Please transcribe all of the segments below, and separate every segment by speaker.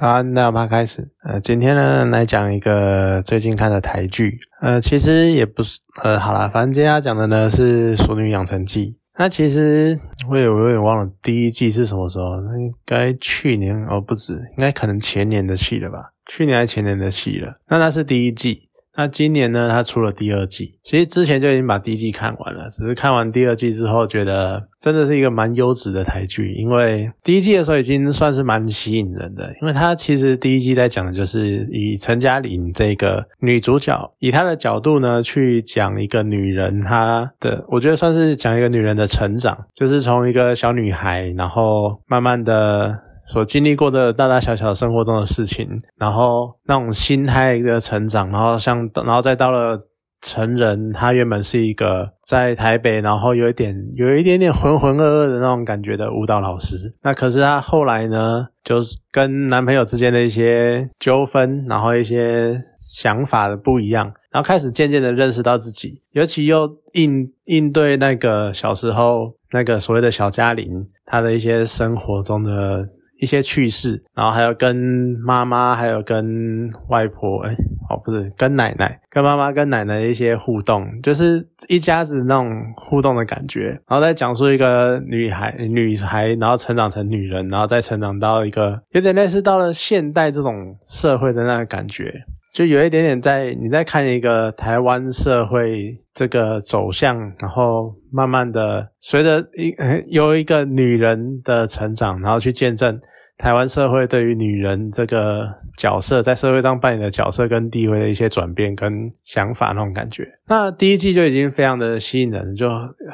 Speaker 1: 好，那我们开始。呃，今天呢来讲一个最近看的台剧。呃，其实也不是，呃，好啦，反正今天要讲的呢是《熟女养成记》。那其实我也有点忘了第一季是什么时候，应该去年哦，不止，应该可能前年的戏了吧？去年还是前年的戏了？那那是第一季。那今年呢，他出了第二季。其实之前就已经把第一季看完了，只是看完第二季之后，觉得真的是一个蛮优质的台剧。因为第一季的时候已经算是蛮吸引人的，因为他其实第一季在讲的就是以陈嘉玲这个女主角，以她的角度呢去讲一个女人她的，我觉得算是讲一个女人的成长，就是从一个小女孩，然后慢慢的。所经历过的大大小小生活中的事情，然后那种心态的成长，然后像，然后再到了成人，他原本是一个在台北，然后有一点有一点点浑浑噩噩的那种感觉的舞蹈老师。那可是他后来呢，就跟男朋友之间的一些纠纷，然后一些想法的不一样，然后开始渐渐的认识到自己，尤其又应应对那个小时候那个所谓的小嘉玲，她的一些生活中的。一些趣事，然后还有跟妈妈，还有跟外婆，哎，哦，不是跟奶奶，跟妈妈跟奶奶的一些互动，就是一家子那种互动的感觉。然后再讲述一个女孩，女孩，然后成长成女人，然后再成长到一个有点类似到了现代这种社会的那个感觉，就有一点点在你在看一个台湾社会这个走向，然后慢慢的随着一有一个女人的成长，然后去见证。台湾社会对于女人这个角色，在社会上扮演的角色跟地位的一些转变跟想法那种感觉，那第一季就已经非常的吸引人，就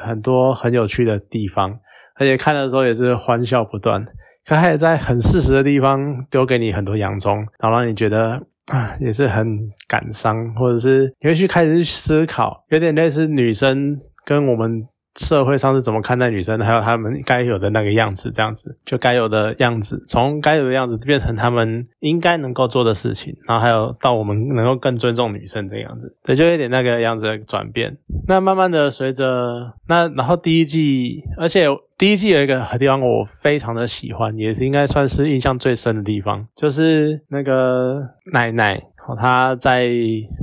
Speaker 1: 很多很有趣的地方，而且看的时候也是欢笑不断。可还也在很事实的地方丢给你很多洋葱，然后让你觉得啊，也是很感伤，或者是你会去开始思考，有点类似女生跟我们。社会上是怎么看待女生，还有他们该有的那个样子，这样子就该有的样子，从该有的样子变成他们应该能够做的事情，然后还有到我们能够更尊重女生这样子，对，就有点那个样子的转变。那慢慢的随着那，然后第一季，而且第一季有一个地方我非常的喜欢，也是应该算是印象最深的地方，就是那个奶奶。他在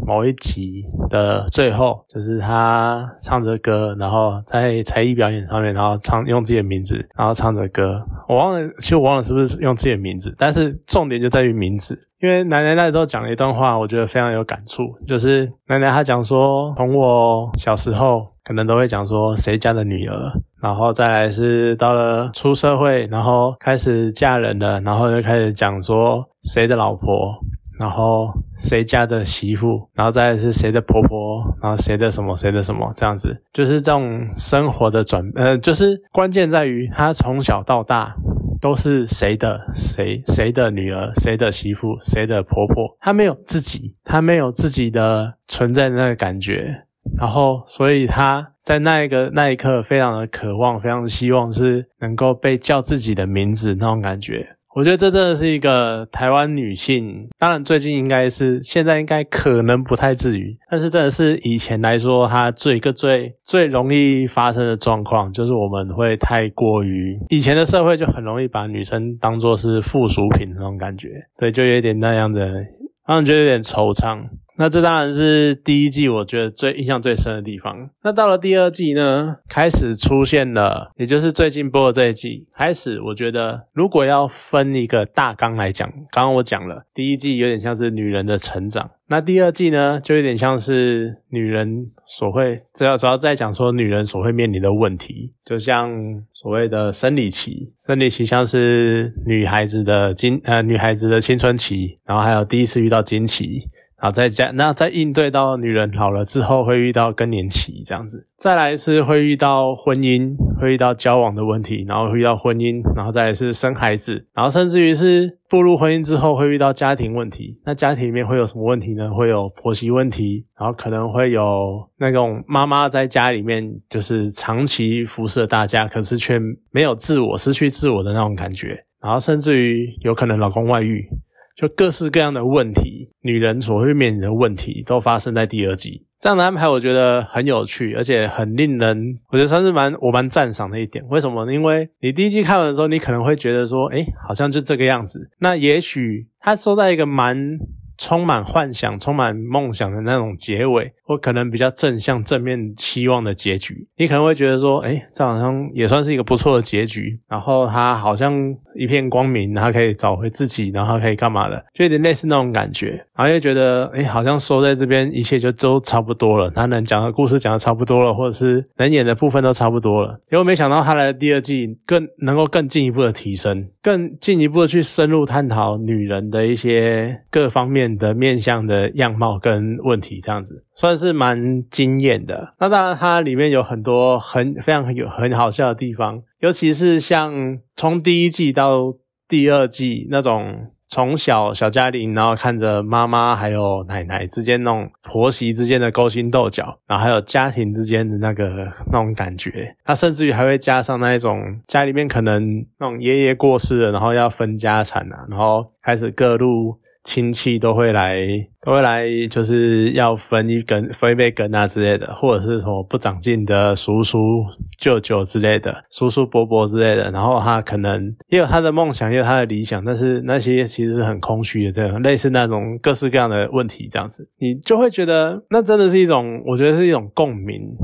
Speaker 1: 某一集的最后，就是他唱着歌，然后在才艺表演上面，然后唱用自己的名字，然后唱着歌。我忘了，其实我忘了是不是用自己的名字，但是重点就在于名字。因为奶奶那时候讲了一段话，我觉得非常有感触，就是奶奶她讲说，从我小时候可能都会讲说谁家的女儿，然后再来是到了出社会，然后开始嫁人了，然后就开始讲说谁的老婆。然后谁家的媳妇，然后再是谁的婆婆，然后谁的什么谁的什么这样子，就是这种生活的转，呃，就是关键在于他从小到大都是谁的谁谁的女儿，谁的媳妇，谁的婆婆，他没有自己，他没有自己的存在的那个感觉，然后所以他在那一个那一刻非常的渴望，非常希望是能够被叫自己的名字那种感觉。我觉得这真的是一个台湾女性，当然最近应该是现在应该可能不太至于，但是真的是以前来说，它最一个最最容易发生的状况，就是我们会太过于以前的社会就很容易把女生当作是附属品那种感觉，对，就有点那样的，让人觉得有点惆怅。那这当然是第一季我觉得最印象最深的地方。那到了第二季呢，开始出现了，也就是最近播的这一季开始，我觉得如果要分一个大纲来讲，刚刚我讲了，第一季有点像是女人的成长，那第二季呢，就有点像是女人所会主要主要在讲说女人所会面临的问题，就像所谓的生理期，生理期像是女孩子的经呃女孩子的青春期，然后还有第一次遇到经期。好，再加那在应对到女人老了之后会遇到更年期这样子，再来是会遇到婚姻，会遇到交往的问题，然后会遇到婚姻，然后再来是生孩子，然后甚至于是步入婚姻之后会遇到家庭问题。那家庭里面会有什么问题呢？会有婆媳问题，然后可能会有那种妈妈在家里面就是长期辐射大家，可是却没有自我，失去自我的那种感觉，然后甚至于有可能老公外遇。就各式各样的问题，女人所会面临的问题，都发生在第二集。这样的安排我觉得很有趣，而且很令人，我觉得算是蛮我蛮赞赏的一点。为什么？因为你第一季看完的时候，你可能会觉得说，哎，好像就这个样子。那也许他收在一个蛮。充满幻想、充满梦想的那种结尾，或可能比较正向、正面期望的结局，你可能会觉得说，哎，这好像也算是一个不错的结局。然后他好像一片光明，他可以找回自己，然后可以干嘛的，就有点类似那种感觉。然后又觉得，哎，好像收在这边，一切就都差不多了。他能讲的故事讲的差不多了，或者是能演的部分都差不多了。结果没想到他来的第二季，更能够更进一步的提升，更进一步的去深入探讨女人的一些各方面。的面相的样貌跟问题，这样子算是蛮惊艳的。那当然，它里面有很多很非常有很好笑的地方，尤其是像从第一季到第二季那种从小小嘉玲，然后看着妈妈还有奶奶之间那种婆媳之间的勾心斗角，然后还有家庭之间的那个那种感觉。它甚至于还会加上那一种家里面可能那种爷爷过世了，然后要分家产啊，然后开始各路。亲戚都会来，都会来，就是要分一根、分一杯羹啊之类的，或者是什么不长进的叔叔、舅舅之类的，叔叔伯伯之类的。然后他可能也有他的梦想，也有他的理想，但是那些其实是很空虚的，这样类似那种各式各样的问题，这样子，你就会觉得那真的是一种，我觉得是一种共鸣。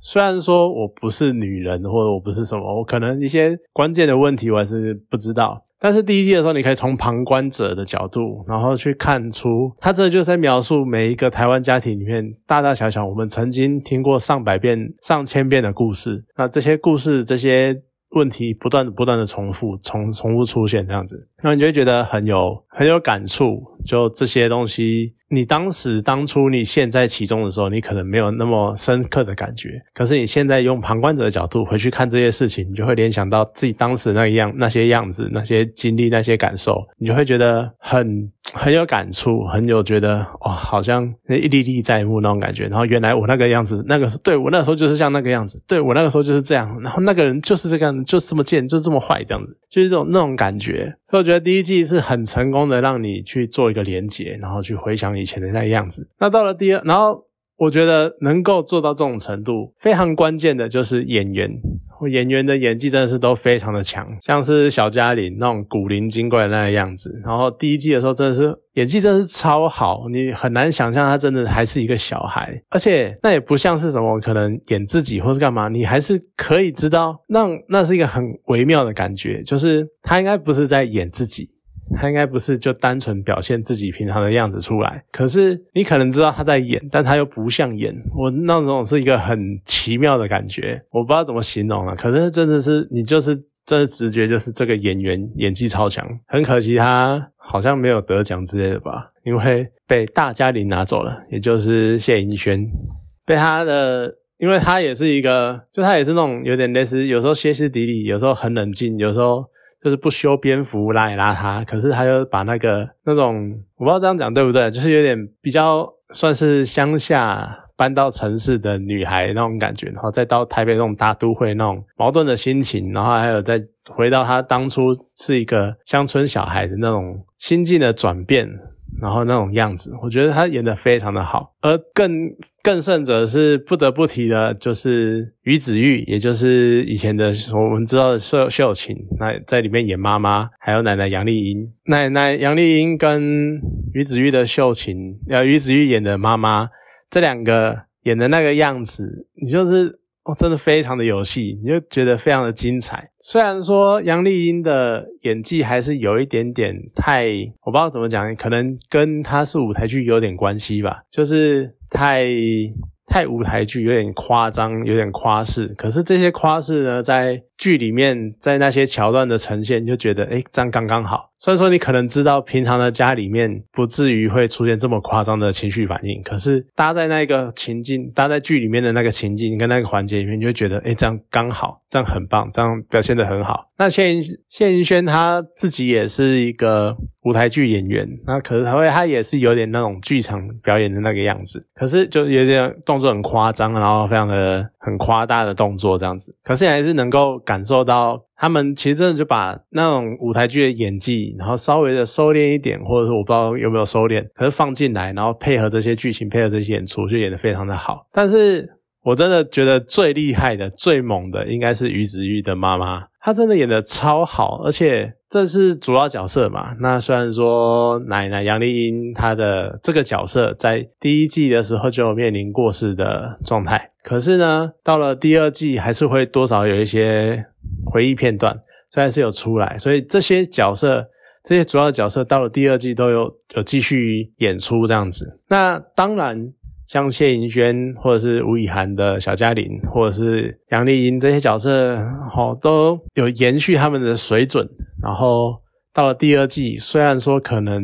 Speaker 1: 虽然说我不是女人，或者我不是什么，我可能一些关键的问题我还是不知道。但是第一季的时候，你可以从旁观者的角度，然后去看出，他这就是在描述每一个台湾家庭里面大大小小我们曾经听过上百遍、上千遍的故事。那这些故事、这些问题，不断、不断的重复、重重复出现这样子，那你就会觉得很有很有感触。就这些东西。你当时当初你陷在其中的时候，你可能没有那么深刻的感觉。可是你现在用旁观者的角度回去看这些事情，你就会联想到自己当时那样那些样子、那些经历、那些感受，你就会觉得很很有感触，很有觉得哇，好像一历历在目那种感觉。然后原来我那个样子，那个是对我那时候就是像那个样子，对我那个时候就是这样。然后那个人就是这个样子，就这么贱，就这么坏，这样子，就是这种那种感觉。所以我觉得第一季是很成功的，让你去做一个连结，然后去回想。以前的那个样子，那到了第二，然后我觉得能够做到这种程度，非常关键的就是演员，演员的演技真的是都非常的强，像是小嘉玲那种古灵精怪的那个样子，然后第一季的时候真的是演技真的是超好，你很难想象他真的还是一个小孩，而且那也不像是什么可能演自己或是干嘛，你还是可以知道，那那是一个很微妙的感觉，就是他应该不是在演自己。他应该不是就单纯表现自己平常的样子出来，可是你可能知道他在演，但他又不像演。我那种是一个很奇妙的感觉，我不知道怎么形容了。可是真的是你就是这直觉，就是这个演员演技超强。很可惜他好像没有得奖之类的吧，因为被大嘉玲拿走了，也就是谢盈萱被他的，因为他也是一个，就他也是那种有点类似，有时候歇斯底里，有时候很冷静，有时候。就是不修边幅，邋里邋遢，可是他又把那个那种，我不知道这样讲对不对，就是有点比较算是乡下搬到城市的女孩那种感觉，然后再到台北那种大都会那种矛盾的心情，然后还有再回到他当初是一个乡村小孩的那种心境的转变。然后那种样子，我觉得他演的非常的好，而更更甚者是不得不提的，就是于子玉，也就是以前的我们知道的秀秀琴，那在里面演妈妈，还有奶奶杨丽英，奶奶杨丽英跟于子玉的秀琴，呃，于子玉演的妈妈，这两个演的那个样子，你就是。真的非常的有戏，你就觉得非常的精彩。虽然说杨丽英的演技还是有一点点太，我不知道怎么讲，可能跟她是舞台剧有点关系吧，就是太。太舞台剧有点夸张，有点夸饰。可是这些夸饰呢，在剧里面，在那些桥段的呈现，就觉得哎，这样刚刚好。虽然说你可能知道，平常的家里面不至于会出现这么夸张的情绪反应，可是搭在那个情境，搭在剧里面的那个情境跟那个环节里面，你就觉得哎，这样刚好，这样很棒，这样表现的很好。那谢盈谢盈萱她自己也是一个舞台剧演员，那可是她会他也是有点那种剧场表演的那个样子，可是就有点动作很夸张，然后非常的很夸大的动作这样子，可是还是能够感受到他们其实真的就把那种舞台剧的演技，然后稍微的收敛一点，或者说我不知道有没有收敛，可是放进来，然后配合这些剧情，配合这些演出，就演得非常的好，但是。我真的觉得最厉害的、最猛的应该是于子玉的妈妈，她真的演的超好，而且这是主要角色嘛。那虽然说奶奶杨丽英她的这个角色在第一季的时候就面临过世的状态，可是呢，到了第二季还是会多少有一些回忆片段，虽然是有出来，所以这些角色、这些主要角色到了第二季都有有继续演出这样子。那当然。像谢盈萱，或者是吴以涵的小嘉玲，或者是杨丽英这些角色，哦，都有延续他们的水准。然后到了第二季，虽然说可能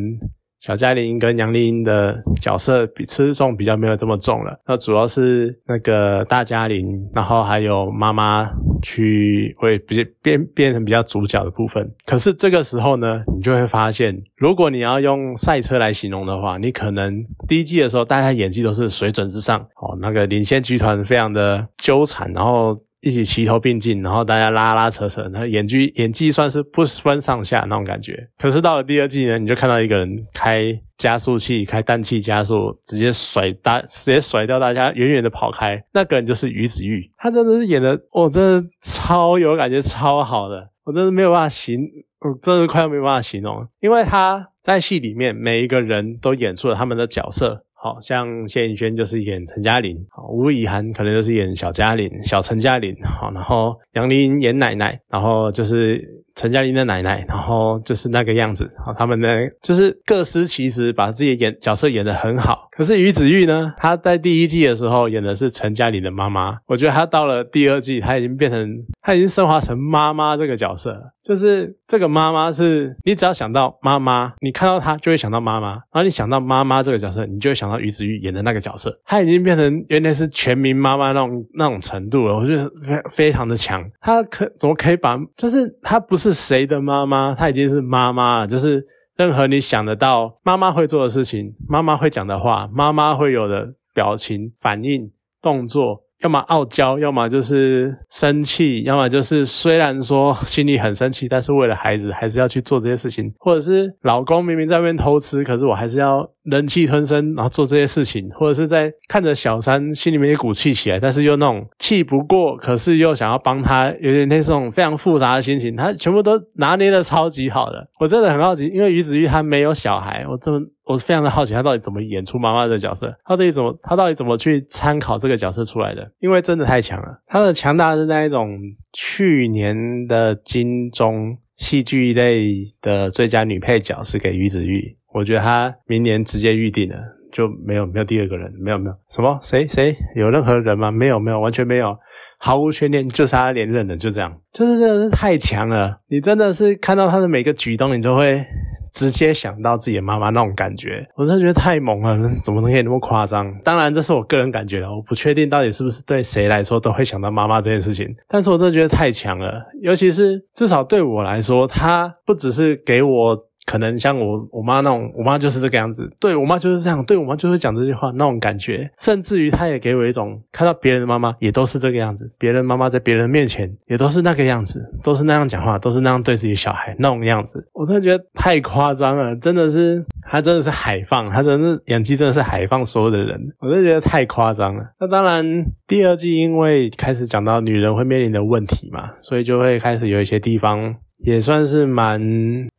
Speaker 1: 小嘉玲跟杨丽英的角色比吃重比较没有这么重了，那主要是那个大嘉玲，然后还有妈妈。去会比变变成比较主角的部分，可是这个时候呢，你就会发现，如果你要用赛车来形容的话，你可能第一季的时候大家演技都是水准之上，哦，那个领先集团非常的纠缠，然后。一起齐头并进，然后大家拉拉扯扯，那演技演技算是不分上下那种感觉。可是到了第二季呢，你就看到一个人开加速器，开氮气加速，直接甩大，直接甩掉大家，远远的跑开。那个人就是于子玉，他真的是演的，我真的超有感觉，超好的，我真的没有办法形，我真的快要没办法形容，因为他在戏里面每一个人都演出了他们的角色。好像谢颖轩就是演陈嘉玲，好吴以涵可能就是演小嘉玲、小陈嘉玲，好，然后杨林演奶奶，然后就是。陈嘉玲的奶奶，然后就是那个样子，好，他们呢就是各司其职，把自己演角色演得很好。可是于子玉呢，他在第一季的时候演的是陈嘉玲的妈妈，我觉得他到了第二季，他已经变成，他已经升华成妈妈这个角色，就是这个妈妈是，你只要想到妈妈，你看到她就会想到妈妈，然后你想到妈妈这个角色，你就会想到于子玉演的那个角色，他已经变成原来是全民妈妈那种那种程度了，我觉得非非常的强，他可怎么可以把，就是他不是。是谁的妈妈？她已经是妈妈了。就是任何你想得到妈妈会做的事情，妈妈会讲的话，妈妈会有的表情、反应、动作。要么傲娇，要么就是生气，要么就是虽然说心里很生气，但是为了孩子还是要去做这些事情，或者是老公明明在外面偷吃，可是我还是要忍气吞声，然后做这些事情，或者是在看着小三心里面一股气起来，但是又那种气不过，可是又想要帮他，有点那种非常复杂的心情，他全部都拿捏的超级好的，我真的很好奇，因为于子玉他没有小孩，我这么。我非常的好奇，他到底怎么演出妈妈的角色？他到底怎么，他到底怎么去参考这个角色出来的？因为真的太强了，他的强大是那一种去年的金钟戏剧类的最佳女配角是给于子玉，我觉得他明年直接预定了，就没有没有第二个人，没有没有什么谁谁有任何人吗？没有没有完全没有，毫无悬念就是他连任的，就这样，就是真的是太强了，你真的是看到他的每个举动，你就会。直接想到自己的妈妈那种感觉，我真的觉得太猛了，怎么能可以那么夸张？当然，这是我个人感觉了，我不确定到底是不是对谁来说都会想到妈妈这件事情。但是我真的觉得太强了，尤其是至少对我来说，他不只是给我。可能像我我妈那种，我妈就是这个样子，对我妈就是这样，对我妈就是讲这句话那种感觉，甚至于她也给我一种看到别人的妈妈也都是这个样子，别人妈妈在别人面前也都是那个样子，都是那样讲话，都是那样对自己小孩那种样子，我真的觉得太夸张了，真的是她真的是海放，她真的是演技真的是海放所有的人，我真的觉得太夸张了。那当然，第二季因为开始讲到女人会面临的问题嘛，所以就会开始有一些地方。也算是蛮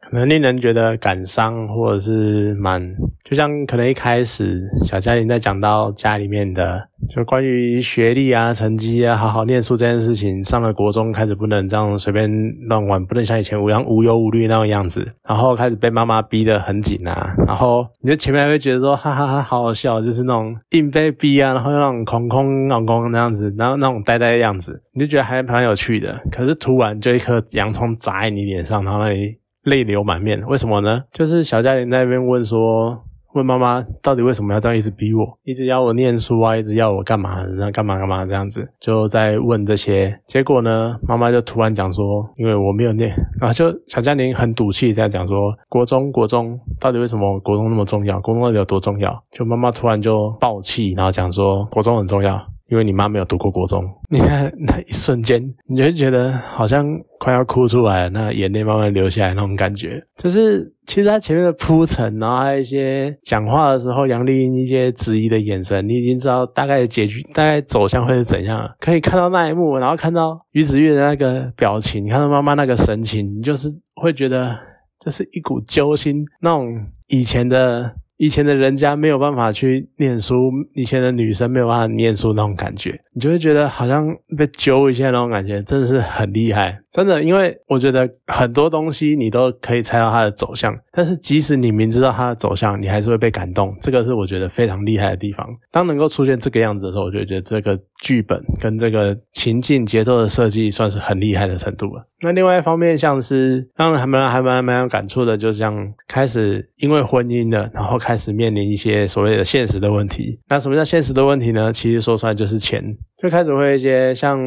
Speaker 1: 可能令人觉得感伤，或者是蛮就像可能一开始小嘉玲在讲到家里面的。就关于学历啊、成绩啊、好好念书这件事情，上了国中开始不能这样随便乱玩，不能像以前无样无忧无虑那种样子，然后开始被妈妈逼得很紧啊，然后你就前面还会觉得说哈哈哈好好笑，就是那种硬被逼啊，然后那种空空空空那样子，然后那种呆呆的样子，你就觉得还蛮有趣的。可是突然就一颗洋葱砸在你脸上，然后那里泪流满面，为什么呢？就是小嘉玲在那边问说。问妈妈到底为什么要这样一直逼我，一直要我念书啊，一直要我干嘛，然后干嘛干嘛这样子，就在问这些。结果呢，妈妈就突然讲说，因为我没有念，然后就小嘉玲很赌气这样讲说，国中国中到底为什么国中那么重要，国中到底有多重要？就妈妈突然就爆气，然后讲说国中很重要。因为你妈没有读过国中，你看那一瞬间，你就觉得好像快要哭出来，那眼泪慢慢流下来那种感觉。就是其实他前面的铺陈，然后还有一些讲话的时候，杨丽英一些质疑的眼神，你已经知道大概的结局，大概走向会是怎样。可以看到那一幕，然后看到于子玉的那个表情，你看到妈妈那个神情，你就是会觉得，就是一股揪心，那种以前的。以前的人家没有办法去念书，以前的女生没有办法念书那种感觉，你就会觉得好像被揪一下那种感觉，真的是很厉害，真的。因为我觉得很多东西你都可以猜到它的走向，但是即使你明知道它的走向，你还是会被感动，这个是我觉得非常厉害的地方。当能够出现这个样子的时候，我就觉得这个剧本跟这个情境节奏的设计算是很厉害的程度了。那另外一方面，像是让还蛮还蛮蛮有感触的，就是像开始因为婚姻的，然后开始面临一些所谓的现实的问题。那什么叫现实的问题呢？其实说出来就是钱，就开始会一些像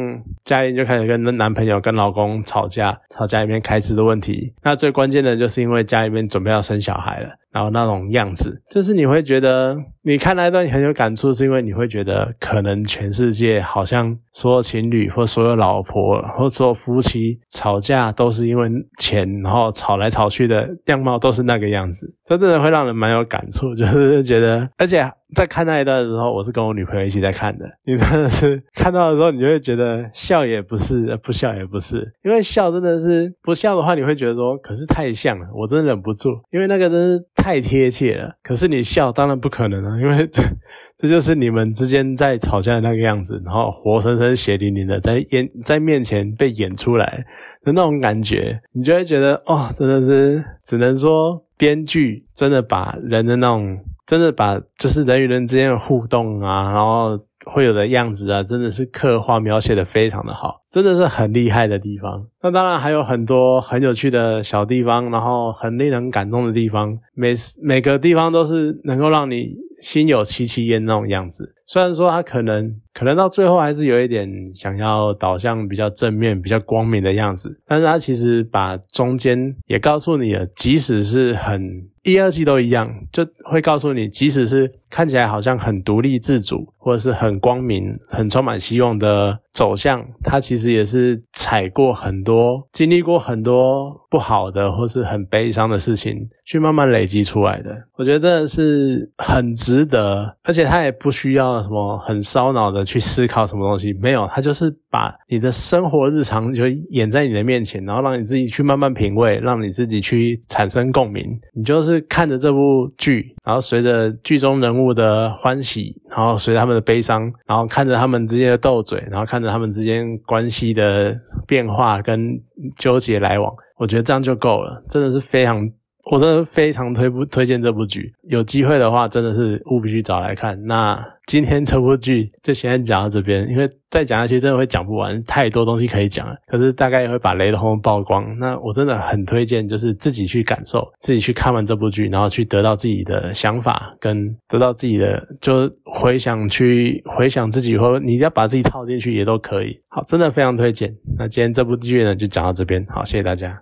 Speaker 1: 家里就开始跟男朋友、跟老公吵架，吵家里面开支的问题。那最关键的就是因为家里面准备要生小孩了。然后那种样子，就是你会觉得，你看那一段你很有感触，是因为你会觉得，可能全世界好像所有情侣或所有老婆或所有夫妻吵架都是因为钱，然后吵来吵去的样貌都是那个样子，这真的会让人蛮有感触，就是觉得，而且。在看那一段的时候，我是跟我女朋友一起在看的。你真的是看到的时候，你就会觉得笑也不是，不笑也不是。因为笑真的是不笑的话，你会觉得说，可是太像了，我真的忍不住。因为那个真是太贴切了。可是你笑，当然不可能了，因为 这这就是你们之间在吵架的那个样子，然后活生生血淋淋的在演在面前被演出来的那种感觉，你就会觉得哦，真的是只能说编剧真的把人的那种。真的把就是人与人之间的互动啊，然后会有的样子啊，真的是刻画描写的非常的好，真的是很厉害的地方。那当然还有很多很有趣的小地方，然后很令人感动的地方，每每个地方都是能够让你心有戚戚焉那种样子。虽然说它可能可能到最后还是有一点想要导向比较正面、比较光明的样子，但是它其实把中间也告诉你了，即使是很。一、二季都一样，就会告诉你，即使是看起来好像很独立自主，或者是很光明、很充满希望的走向，它其实也是踩过很多、经历过很多不好的或是很悲伤的事情，去慢慢累积出来的。我觉得真的是很值得，而且他也不需要什么很烧脑的去思考什么东西，没有，他就是把你的生活日常就演在你的面前，然后让你自己去慢慢品味，让你自己去产生共鸣，你就。是看着这部剧，然后随着剧中人物的欢喜，然后随着他们的悲伤，然后看着他们之间的斗嘴，然后看着他们之间关系的变化跟纠结来往，我觉得这样就够了，真的是非常。我真的非常推不推荐这部剧，有机会的话真的是务必去找来看。那今天这部剧就先讲到这边，因为再讲下去真的会讲不完，太多东西可以讲了。可是大概也会把雷的后曝光。那我真的很推荐，就是自己去感受，自己去看完这部剧，然后去得到自己的想法，跟得到自己的就回想，去回想自己，或你要把自己套进去也都可以。好，真的非常推荐。那今天这部剧呢就讲到这边，好，谢谢大家。